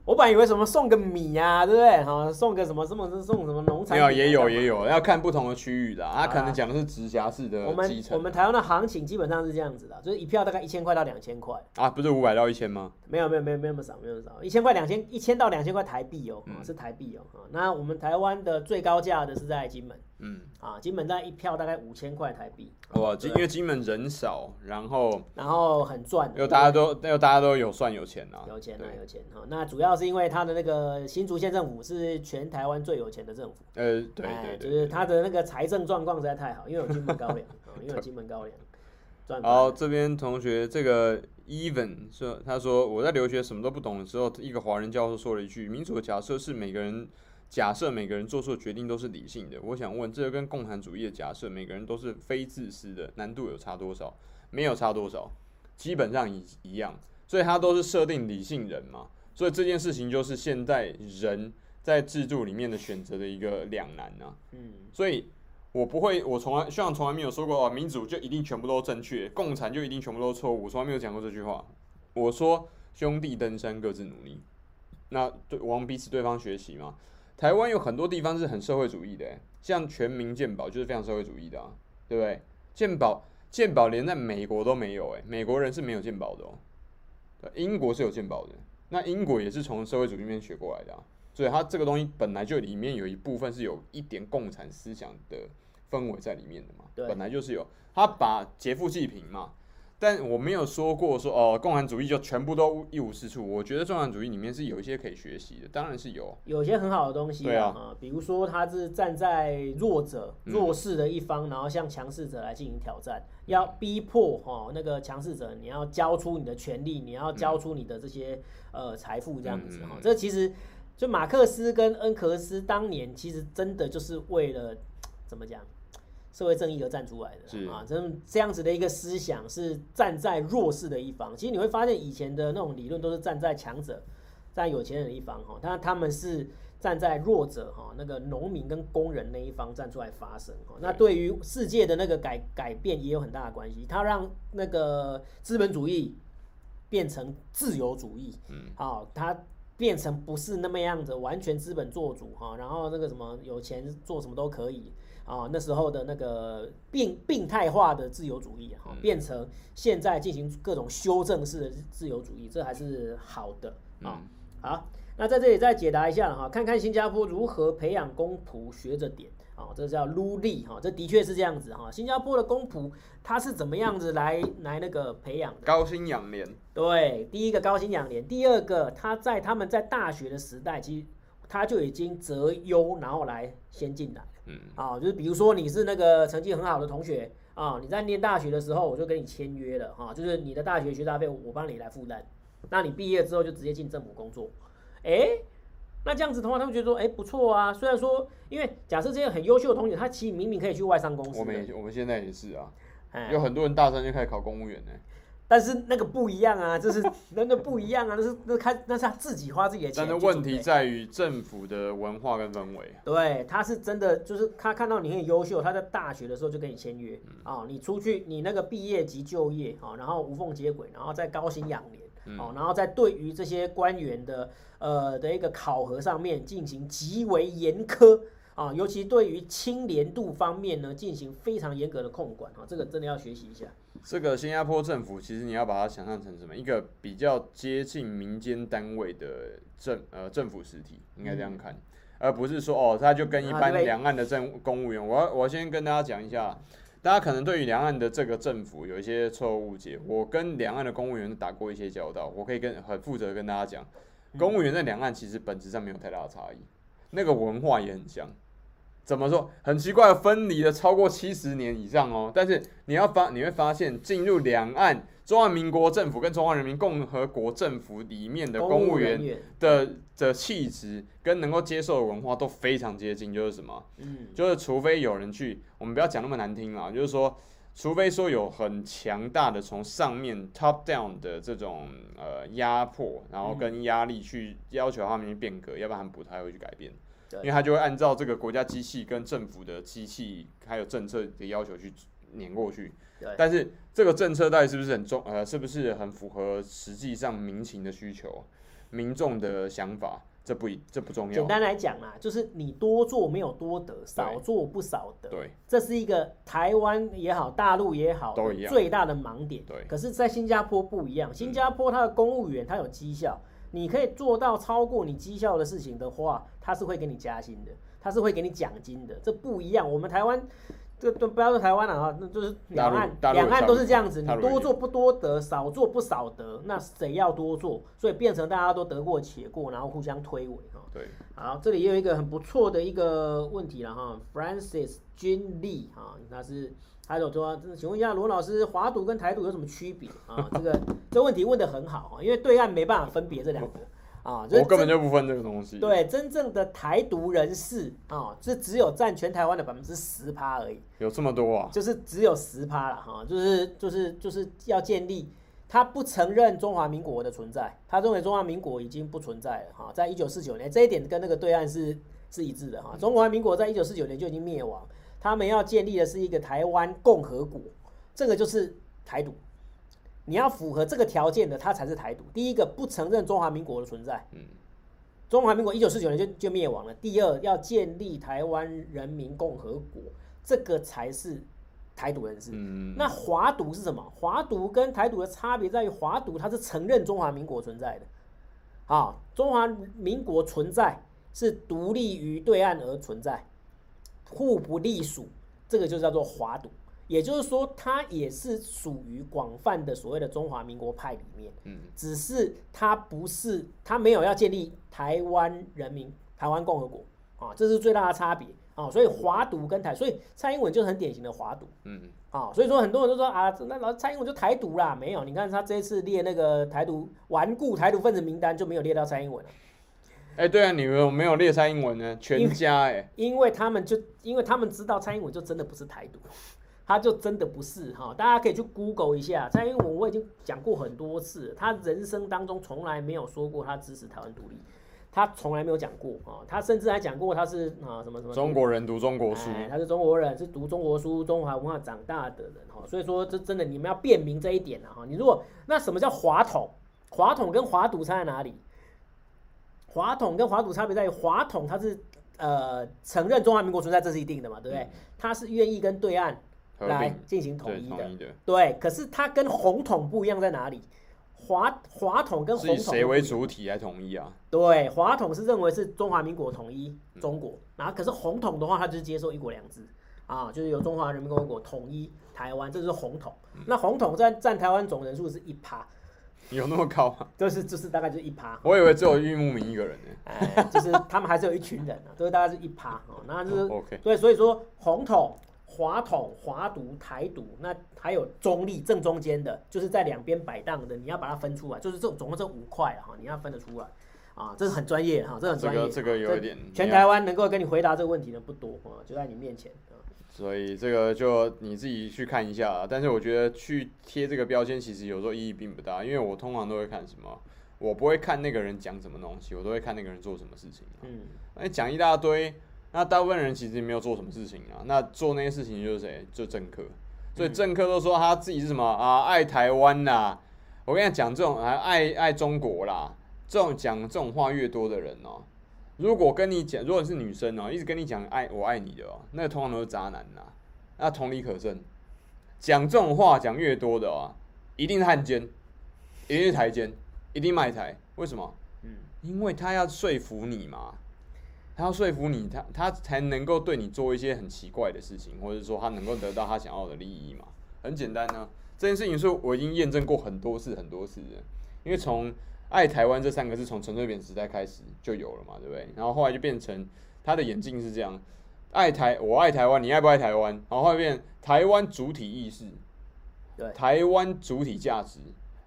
我本来以为什么送个米啊，对不对？哈，送个什么什么送什么农产品？没有，也有也有，要看不同的区域的。他可能讲的是直辖市的。我们我们台湾的行情基本上是这样子的，就是一票大概一千块到两千块。啊，不是五百到一千吗？没有没有没有没有那么少，没有那么少，一千块两千一千到两千块台币哦，是台币哦。那我们台湾的最高价的是在金门。嗯，啊，金门大概一票大概五千块台币。哇，因为金门人少，然后然后很赚，又大家都又大家都有算有钱啊，有钱啊有钱哈。那主要是因为他的那个新竹县政府是全台湾最有钱的政府。呃，对对，就是他的那个财政状况实在太好，因为有金门高粱，因为有金门高粱。好，这边同学这个 Even 说，他说我在留学什么都不懂的时候，一个华人教授说了一句：民主的假设是每个人。假设每个人做出的决定都是理性的，我想问，这个跟共产主义的假设每个人都是非自私的，难度有差多少？没有差多少，基本上一一样。所以它都是设定理性人嘛，所以这件事情就是现在人在制度里面的选择的一个两难啊。嗯，所以我不会，我从来，学长从来没有说过哦，民主就一定全部都正确，共产就一定全部都错误，我从来没有讲过这句话。我说兄弟登山各自努力，那对，我们彼此对方学习嘛。台湾有很多地方是很社会主义的，像全民健保就是非常社会主义的啊，对不对？健保健保连在美国都没有，诶，美国人是没有健保的哦。英国是有健保的，那英国也是从社会主义里面学过来的啊，所以它这个东西本来就里面有一部分是有一点共产思想的氛围在里面的嘛，本来就是有。他把劫富济贫嘛，但我没有说过说哦，共产主义就全部都一无是处。我觉得共产主义里面是有一些可以学习的，当然是有，有些很好的东西。对啊，啊，比如说他是站在弱者、弱势的一方，嗯、然后向强势者来进行挑战，要逼迫哈那个强势者，你要交出你的权利，你要交出你的这些、嗯、呃财富，这样子哈。这其实就马克思跟恩格斯当年其实真的就是为了怎么讲？社会正义而站出来的是啊，这这样子的一个思想是站在弱势的一方。其实你会发现以前的那种理论都是站在强者、在有钱人的一方哈，但他们是站在弱者哈，那个农民跟工人那一方站出来发声哈。那对于世界的那个改改变也有很大的关系，他让那个资本主义变成自由主义，嗯，好，他变成不是那么样子完全资本做主哈，然后那个什么有钱做什么都可以。啊，那时候的那个病病态化的自由主义啊，变成现在进行各种修正式的自由主义，这还是好的啊。好，那在这里再解答一下哈，看看新加坡如何培养公仆学着点啊，这叫撸力哈，这的确是这样子哈。新加坡的公仆他是怎么样子来来那个培养的？高薪养廉。对，第一个高薪养廉，第二个他在他们在大学的时代，其实他就已经择优，然后来先进来。嗯，啊，就是比如说你是那个成绩很好的同学啊，你在念大学的时候，我就跟你签约了哈，就是你的大学学杂费我帮你来负担，那你毕业之后就直接进政府工作，哎，那这样子的话，他们觉得说，哎，不错啊。虽然说，因为假设这些很优秀的同学，他其实明明可以去外商公司，我们我们现在也是啊，有很多人大三就开始考公务员呢。但是那个不一样啊，就是那那不一样啊，那是那开那是他自己花自己的钱。但是问题在于政府的文化跟氛围。对，他是真的，就是他看到你很优秀，他在大学的时候就跟你签约啊、嗯哦，你出去你那个毕业即就业啊、哦，然后无缝接轨，然后再高薪养廉、嗯、哦，然后在对于这些官员的呃的一个考核上面进行极为严苛。啊，尤其对于清廉度方面呢，进行非常严格的控管啊，这个真的要学习一下。这个新加坡政府其实你要把它想象成什么？一个比较接近民间单位的政呃政府实体，应该这样看，嗯、而不是说哦，他就跟一般两岸的政公务员。我要我先跟大家讲一下，大家可能对于两岸的这个政府有一些错误误解。我跟两岸的公务员打过一些交道，我可以跟很负责跟大家讲，公务员在两岸其实本质上没有太大的差异，那个文化也很像。怎么说？很奇怪，分离了超过七十年以上哦。但是你要发，你会发现进入两岸中华民国政府跟中华人民共和国政府里面的公务员的的气质跟能够接受的文化都非常接近。就是什么？嗯，就是除非有人去，我们不要讲那么难听啊，就是说，除非说有很强大的从上面 top down 的这种呃压迫，然后跟压力去要求他们去变革，要不然不太会去改变。因为他就会按照这个国家机器跟政府的机器还有政策的要求去碾过去，但是这个政策到底是不是很重呃，是不是很符合实际上民情的需求、民众的想法？这不这不重要。简单来讲啊，就是你多做没有多得，少做不少得。对，这是一个台湾也好，大陆也好，都一样，最大的盲点。对，可是，在新加坡不一样，新加坡它的公务员他有绩效。你可以做到超过你绩效的事情的话，他是会给你加薪的，他是会给你奖金的，这不一样。我们台湾，这都不要说台湾了啊，那就是两岸，两岸都是这样子，你多做不多得，少做不少得，那谁要多做？所以变成大家都得过且过，然后互相推诿哈。对，好，这里也有一个很不错的一个问题了哈，Francis Jin Lee 哈，他是。还有说，请问一下罗老师，华独跟台独有什么区别啊？这个这问题问得很好啊，因为对岸没办法分别这两个啊，我根本就不分这个东西。对，真正的台独人士啊，这只有占全台湾的百分之十趴而已。有这么多啊？就是只有十趴了哈，就是就是就是要建立，他不承认中华民国的存在，他认为中华民国已经不存在了哈，在一九四九年，这一点跟那个对岸是是一致的哈，中华民国在一九四九年就已经灭亡。他们要建立的是一个台湾共和国，这个就是台独。你要符合这个条件的，它才是台独。第一个，不承认中华民国的存在。嗯，中华民国一九四九年就就灭亡了。第二，要建立台湾人民共和国，这个才是台独人士。嗯，那华独是什么？华独跟台独的差别在于，华独它是承认中华民国存在的。啊，中华民国存在是独立于对岸而存在。互不隶属，这个就叫做华独。也就是说，他也是属于广泛的所谓的中华民国派里面，嗯，只是他不是，他没有要建立台湾人民台湾共和国啊，这是最大的差别啊。所以华独跟台，所以蔡英文就是很典型的华独，嗯，啊，所以说很多人都说啊，那老蔡英文就台独啦，没有，你看他这一次列那个台独顽固台独分子名单就没有列到蔡英文了。哎、欸，对啊，你们没有列蔡英文呢？全家哎、欸，因为他们就因为他们知道蔡英文就真的不是台独。他就真的不是哈，大家可以去 Google 一下蔡英文，我已经讲过很多次，他人生当中从来没有说过他支持台湾独立，他从来没有讲过啊，他甚至还讲过他是啊什么什么中国人读中国书，哎，他是中国人，是读中国书、中华文化长大的人哈，所以说这真的你们要辨明这一点哈，你如果那什么叫华统？华统跟华独差在哪里？华统跟华独差别在于华统他是呃承认中华民国存在，这是一定的嘛，对不对？他是愿意跟对岸。来进行统一的，对，可是它跟红统不一样在哪里？华华统跟红统谁为主体来统一啊？对，华统是认为是中华民国统一中国，然后可是红统的话，它就是接受一国两制啊，就是由中华人民共和国统一台湾，这就是红统。那红统占占台湾总人数是一趴，有那么高吗？就是就是大概就是一趴。我以为只有玉木明一个人呢，哎，就是他们还是有一群人啊，就是大概是一趴哦，那就是 OK。对，所以说红统。华统、华独、台独，那还有中立正中间的，就是在两边摆荡的，你要把它分出来，就是这总共这五块哈，你要分得出来啊，这是很专业哈，这很专业。这个这个有一点，全台湾能够跟你回答这个问题的不多啊，就在你面前啊。所以这个就你自己去看一下，但是我觉得去贴这个标签其实有时候意义并不大，因为我通常都会看什么，我不会看那个人讲什么东西，我都会看那个人做什么事情。嗯，那讲一大堆。那大部分人其实没有做什么事情啊，那做那些事情就是谁？就政客，所以政客都说他自己是什么啊？爱台湾呐！我跟你讲，这种还爱爱中国啦，这种讲这种话越多的人哦，如果跟你讲，如果是女生哦，一直跟你讲爱我爱你的哦，那個通常都是渣男呐。那同理可证，讲这种话讲越多的哦，一定是汉奸，一定是台奸，一定卖台。为什么？嗯，因为他要说服你嘛。他要说服你，他他才能够对你做一些很奇怪的事情，或者说他能够得到他想要的利益嘛。很简单呢、啊，这件事情是我已经验证过很多次很多次的。因为从“爱台湾”这三个字从陈水扁时代开始就有了嘛，对不对？然后后来就变成他的演进是这样：爱台，我爱台湾，你爱不爱台湾？然后后来变台湾主体意识，对，台湾主体价值，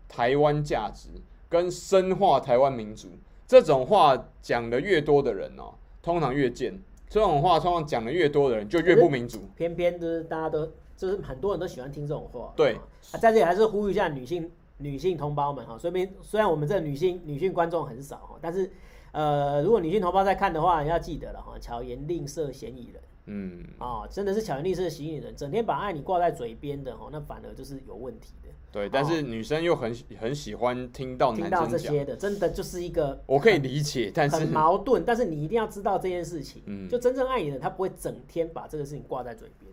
台湾价值跟深化台湾民主这种话讲的越多的人哦。通常越贱，这种话通常讲的越多的人就越不民主。偏偏就是大家都就是很多人都喜欢听这种话。对，啊，在这里还是呼吁一下女性女性同胞们哈，虽然虽然我们这女性女性观众很少哈，但是呃，如果女性同胞在看的话，你要记得了哈，巧言令色，嫌疑人。嗯。啊，真的是巧言令色，嫌疑人，整天把爱你挂在嘴边的哈，那反而就是有问题的。对，但是女生又很很喜欢听到男生讲，听到这些的，真的就是一个我可以理解，但是很矛盾。但是你一定要知道这件事情，嗯，就真正爱你的，他不会整天把这个事情挂在嘴边，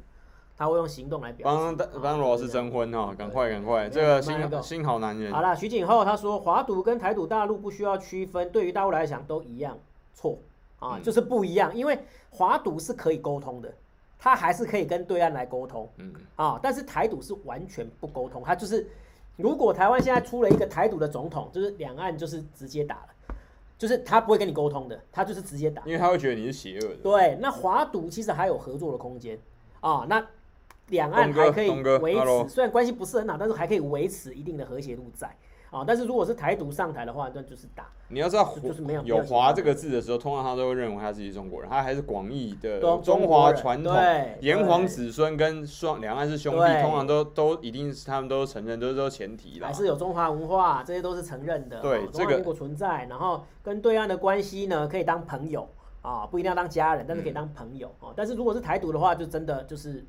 他会用行动来表示。帮帮罗老师征婚哈，赶快赶快，这个新新好男人。好了，徐景厚他说，华独跟台独大陆不需要区分，对于大陆来讲都一样，错。啊，就是不一样，因为华独是可以沟通的。他还是可以跟对岸来沟通，嗯。啊，但是台独是完全不沟通，他就是如果台湾现在出了一个台独的总统，就是两岸就是直接打了，就是他不会跟你沟通的，他就是直接打，因为他会觉得你是邪恶的。对，那华独其实还有合作的空间。啊，那两岸还可以维持，虽然关系不是很好，但是还可以维持一定的和谐度在。啊，但是如果是台独上台的话，那就是打。你要知道，就是没有有“华”这个字的时候，通常他都会认为他自己是中国人，他还是广义的中华传统，炎黄子孙跟双两岸是兄弟，通常都都一定是他们都承认，都是都前提的。还是有中华文化，这些都是承认的。对，这个如果存在，然后跟对岸的关系呢，可以当朋友啊，不一定要当家人，但是可以当朋友啊。但是如果是台独的话，就真的就是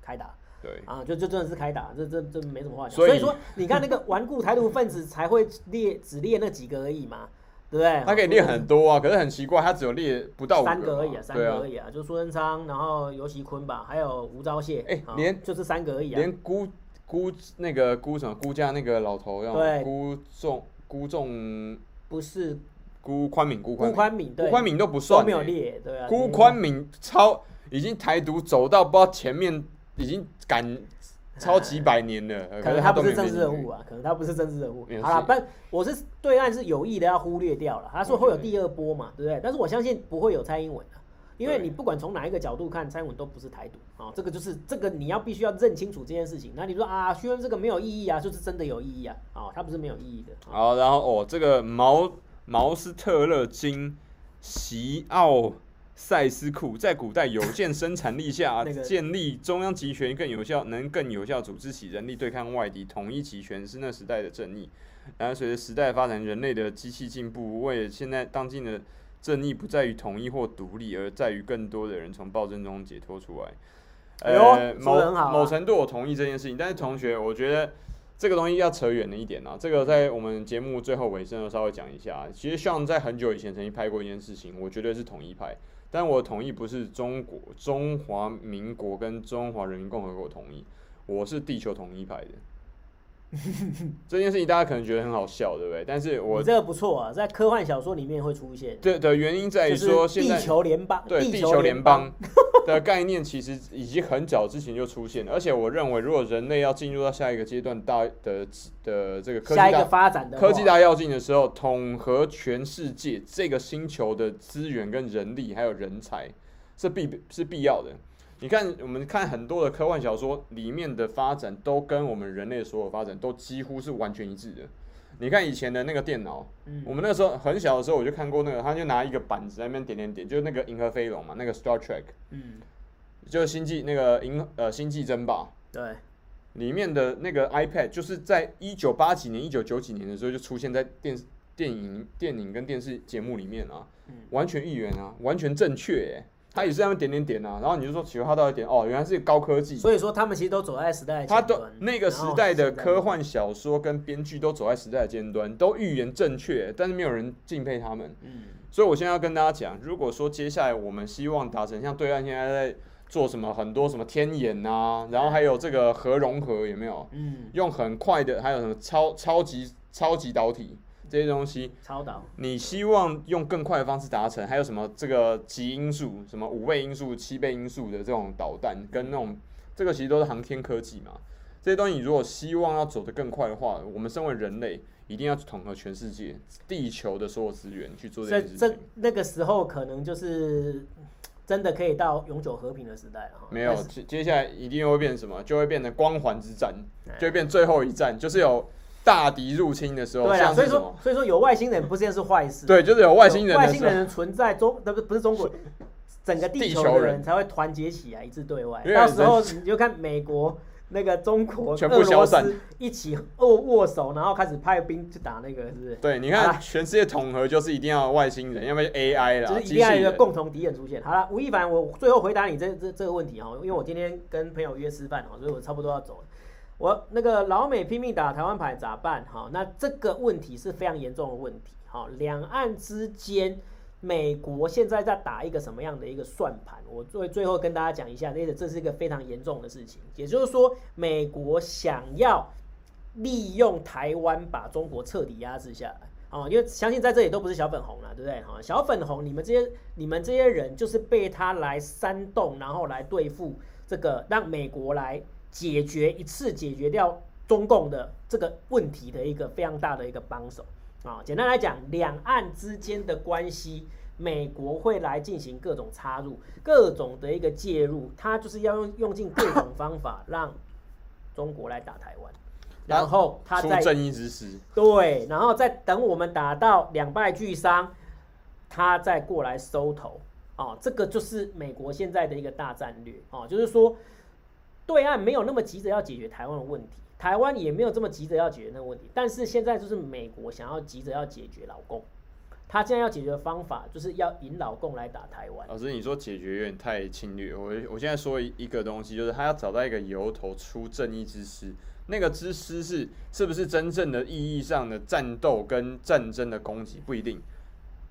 开打。对啊，就就真的是开打，这这这没什么话讲。所以说，你看那个顽固台独分子才会列只列那几个而已嘛，对不对？他可以列很多啊，可是很奇怪，他只有列不到三个而已啊，三个而已啊，就苏贞昌，然后尤其坤吧，还有吴钊燮，哎，连就是三个而已啊。连辜辜那个辜什么辜家那个老头要辜仲辜仲不是辜宽敏，辜宽宽敏，辜宽敏都不算，都没有列，对啊。辜宽敏超已经台独走到不知道前面。已经赶超几百年了，可能他不是政治人物啊，可能他不是政治人物。好了，但我是对岸是有意的要忽略掉了。他说会有第二波嘛，对不对？但是我相信不会有蔡英文的。因为你不管从哪一个角度看，蔡英文都不是台独啊，这个就是这个你要必须要认清楚这件事情。那你说啊，询问这个没有意义啊，就是真的有意义啊，啊，他不是没有意义的。好，然后哦，这个毛毛斯特勒金席奥塞斯库在古代有限生产力下 建立中央集权更有效，能更有效组织起人力对抗外敌，统一集权是那时代的正义。然后随着时代发展，人类的机器进步，为现在当今的。正义不在于统一或独立，而在于更多的人从暴政中解脱出来。呃，某某程度我同意这件事情，但是同学，我觉得这个东西要扯远了一点啊。这个在我们节目最后尾声的时候稍微讲一下。其实像在很久以前曾经拍过一件事情，我绝对是统一派，但我统一不是中国、中华民国跟中华人民共和国统一，我是地球统一派的。这件事情大家可能觉得很好笑，对不对？但是我这个不错啊，在科幻小说里面会出现。对的原因在于说，现在地球联邦，对地球联邦 的概念其实已经很早之前就出现了。而且我认为，如果人类要进入到下一个阶段大的的这个科技下一个发展的科技大跃进的时候，统合全世界这个星球的资源跟人力还有人才是必是必要的。你看，我们看很多的科幻小说里面的发展，都跟我们人类所有发展都几乎是完全一致的。你看以前的那个电脑，嗯、我们那个时候很小的时候，我就看过那个，他就拿一个板子在那边点点点，就是那个银河飞龙嘛，那个 Star Trek，嗯，就是星际那个银呃星际争霸，对，里面的那个 iPad，就是在一九八几年、一九九几年的时候就出现在电电影、电影跟电视节目里面啊，嗯、完全预言啊，完全正确耶。他也是这样点点点啊，然后你就说喜欢他到一点哦，原来是高科技。所以说他们其实都走在时代的尖端。他都那个时代的科幻小说跟编剧都走在时代的尖端，都预言正确，但是没有人敬佩他们。嗯。所以我现在要跟大家讲，如果说接下来我们希望达成像对岸现在在做什么很多什么天眼啊，然后还有这个核融合有没有？嗯。用很快的，还有什么超超级超级导体。这些东西，超导，你希望用更快的方式达成？还有什么这个极音速、什么五倍音速、七倍音速的这种导弹，跟那种这个其实都是航天科技嘛。这些东西你如果希望要走得更快的话，我们身为人类，一定要统合全世界地球的所有资源去做这件事情。这那个时候可能就是真的可以到永久和平的时代了。没有，接接下来一定会变成什么？就会变成光环之战，就会变最后一战，就是有。大敌入侵的时候，对啊，所以说，所以说有外星人不见是坏事。对，就是有外星人。外星人的存在，中不不是中国，整个地球的人才会团结起来，一致对外。到时候你就看美国、那个中国、俄罗斯一起握握手，然后开始派兵去打那个，是不是？对，你看全世界统合就是一定要外星人，要不然 AI 啦，就是一定要有一个共同敌人出现。好了，吴亦凡，我最后回答你这这这个问题哈，因为我今天跟朋友约吃饭哈，所以我差不多要走了。我那个老美拼命打台湾牌咋办？哈，那这个问题是非常严重的问题。哈，两岸之间，美国现在在打一个什么样的一个算盘？我最最后跟大家讲一下，这个这是一个非常严重的事情。也就是说，美国想要利用台湾把中国彻底压制下来。啊，因为相信在这里都不是小粉红了，对不对？哈，小粉红，你们这些你们这些人就是被他来煽动，然后来对付这个，让美国来。解决一次解决掉中共的这个问题的一个非常大的一个帮手。啊，简单来讲，两岸之间的关系，美国会来进行各种插入、各种的一个介入，他就是要用用尽各种方法让中国来打台湾，然后他在正义之师，对，然后再等我们打到两败俱伤，他再过来收头。啊，这个就是美国现在的一个大战略。啊，就是说。对岸没有那么急着要解决台湾的问题，台湾也没有这么急着要解决那个问题，但是现在就是美国想要急着要解决老共，他现在要解决的方法就是要引老共来打台湾。老师，你说解决有点太侵略，我我现在说一个东西，就是他要找到一个由头出正义之师，那个之师是是不是真正的意义上的战斗跟战争的攻击不一定，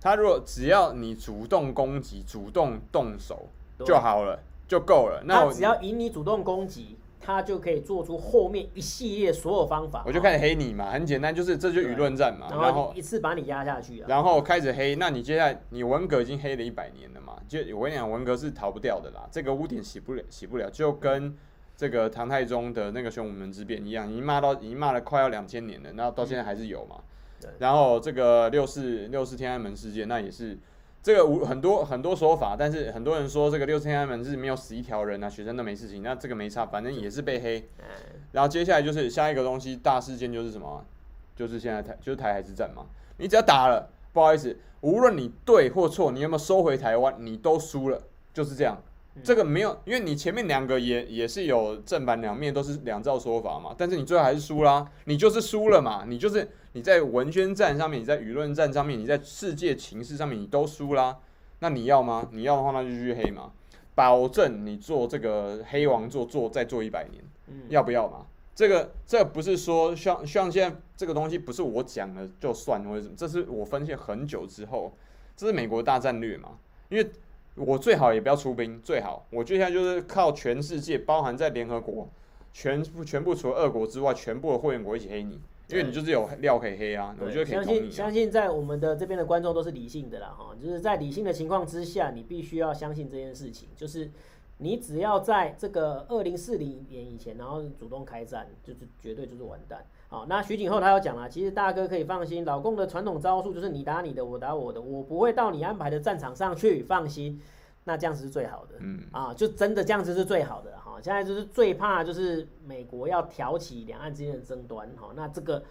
他如果只要你主动攻击、主动动手就好了。就够了。那我只要引你主动攻击，他就可以做出后面一系列所有方法。我就开始黑你嘛，很简单，就是这就舆论战嘛。然后一次把你压下去啊。然后开始黑，那你接下来你文革已经黑了一百年了嘛？就我跟你讲，文革是逃不掉的啦，这个污点洗不了，洗不了。就跟这个唐太宗的那个玄武门之变一样，已经骂到已经骂了快要两千年了，然后到现在还是有嘛。对然后这个六四六四天安门事件，那也是这个无很多很多说法，但是很多人说这个六四天安门是没有死一条人啊，学生都没事情，那这个没差，反正也是被黑。嗯、然后接下来就是下一个东西大事件就是什么？就是现在台就是台海之战嘛。你只要打了，不好意思，无论你对或错，你有没有收回台湾，你都输了，就是这样。这个没有，因为你前面两个也也是有正反两面，都是两造说法嘛。但是你最后还是输啦，你就是输了嘛。你就是你在文宣战上面，你在舆论战上面，你在世界情势上面，你都输啦。那你要吗？你要的话，那就继续黑嘛。保证你做这个黑王座做再做一百年，要不要嘛？这个这个不是说像像现在这个东西不是我讲了就算或者什么，这是我分析很久之后，这是美国大战略嘛，因为。我最好也不要出兵，最好我接下来就是靠全世界，包含在联合国，全部全部除了俄国之外，全部的会员国一起黑你，因为你就是有料可以黑啊。我觉得可以、啊、相信相信在我们的这边的观众都是理性的啦，哈，就是在理性的情况之下，你必须要相信这件事情，就是你只要在这个二零四零年以前，然后主动开战，就是绝对就是完蛋。好，那徐景厚他有讲了，其实大哥可以放心，老共的传统招数就是你打你的，我打我的，我不会到你安排的战场上去，放心。那这样子是最好的，嗯啊，就真的这样子是最好的哈。现在就是最怕就是美国要挑起两岸之间的争端哈，那这个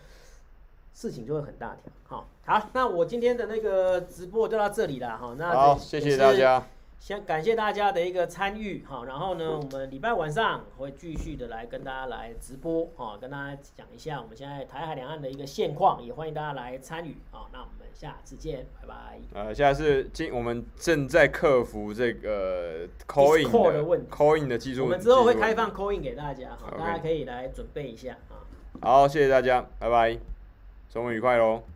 事情就会很大条。好，好，那我今天的那个直播就到这里了哈。那好，谢谢大家。先感谢大家的一个参与哈，然后呢，我们礼拜晚上会继续的来跟大家来直播哈，跟大家讲一下我们现在台海两岸的一个现况，也欢迎大家来参与啊。那我们下次见，拜拜。呃，现在是今我们正在克服这个 call in 的问题，call in 的技术，我们之后会开放 call in 给大家哈，大家可以来准备一下啊。好，谢谢大家，拜拜，周末愉快喽。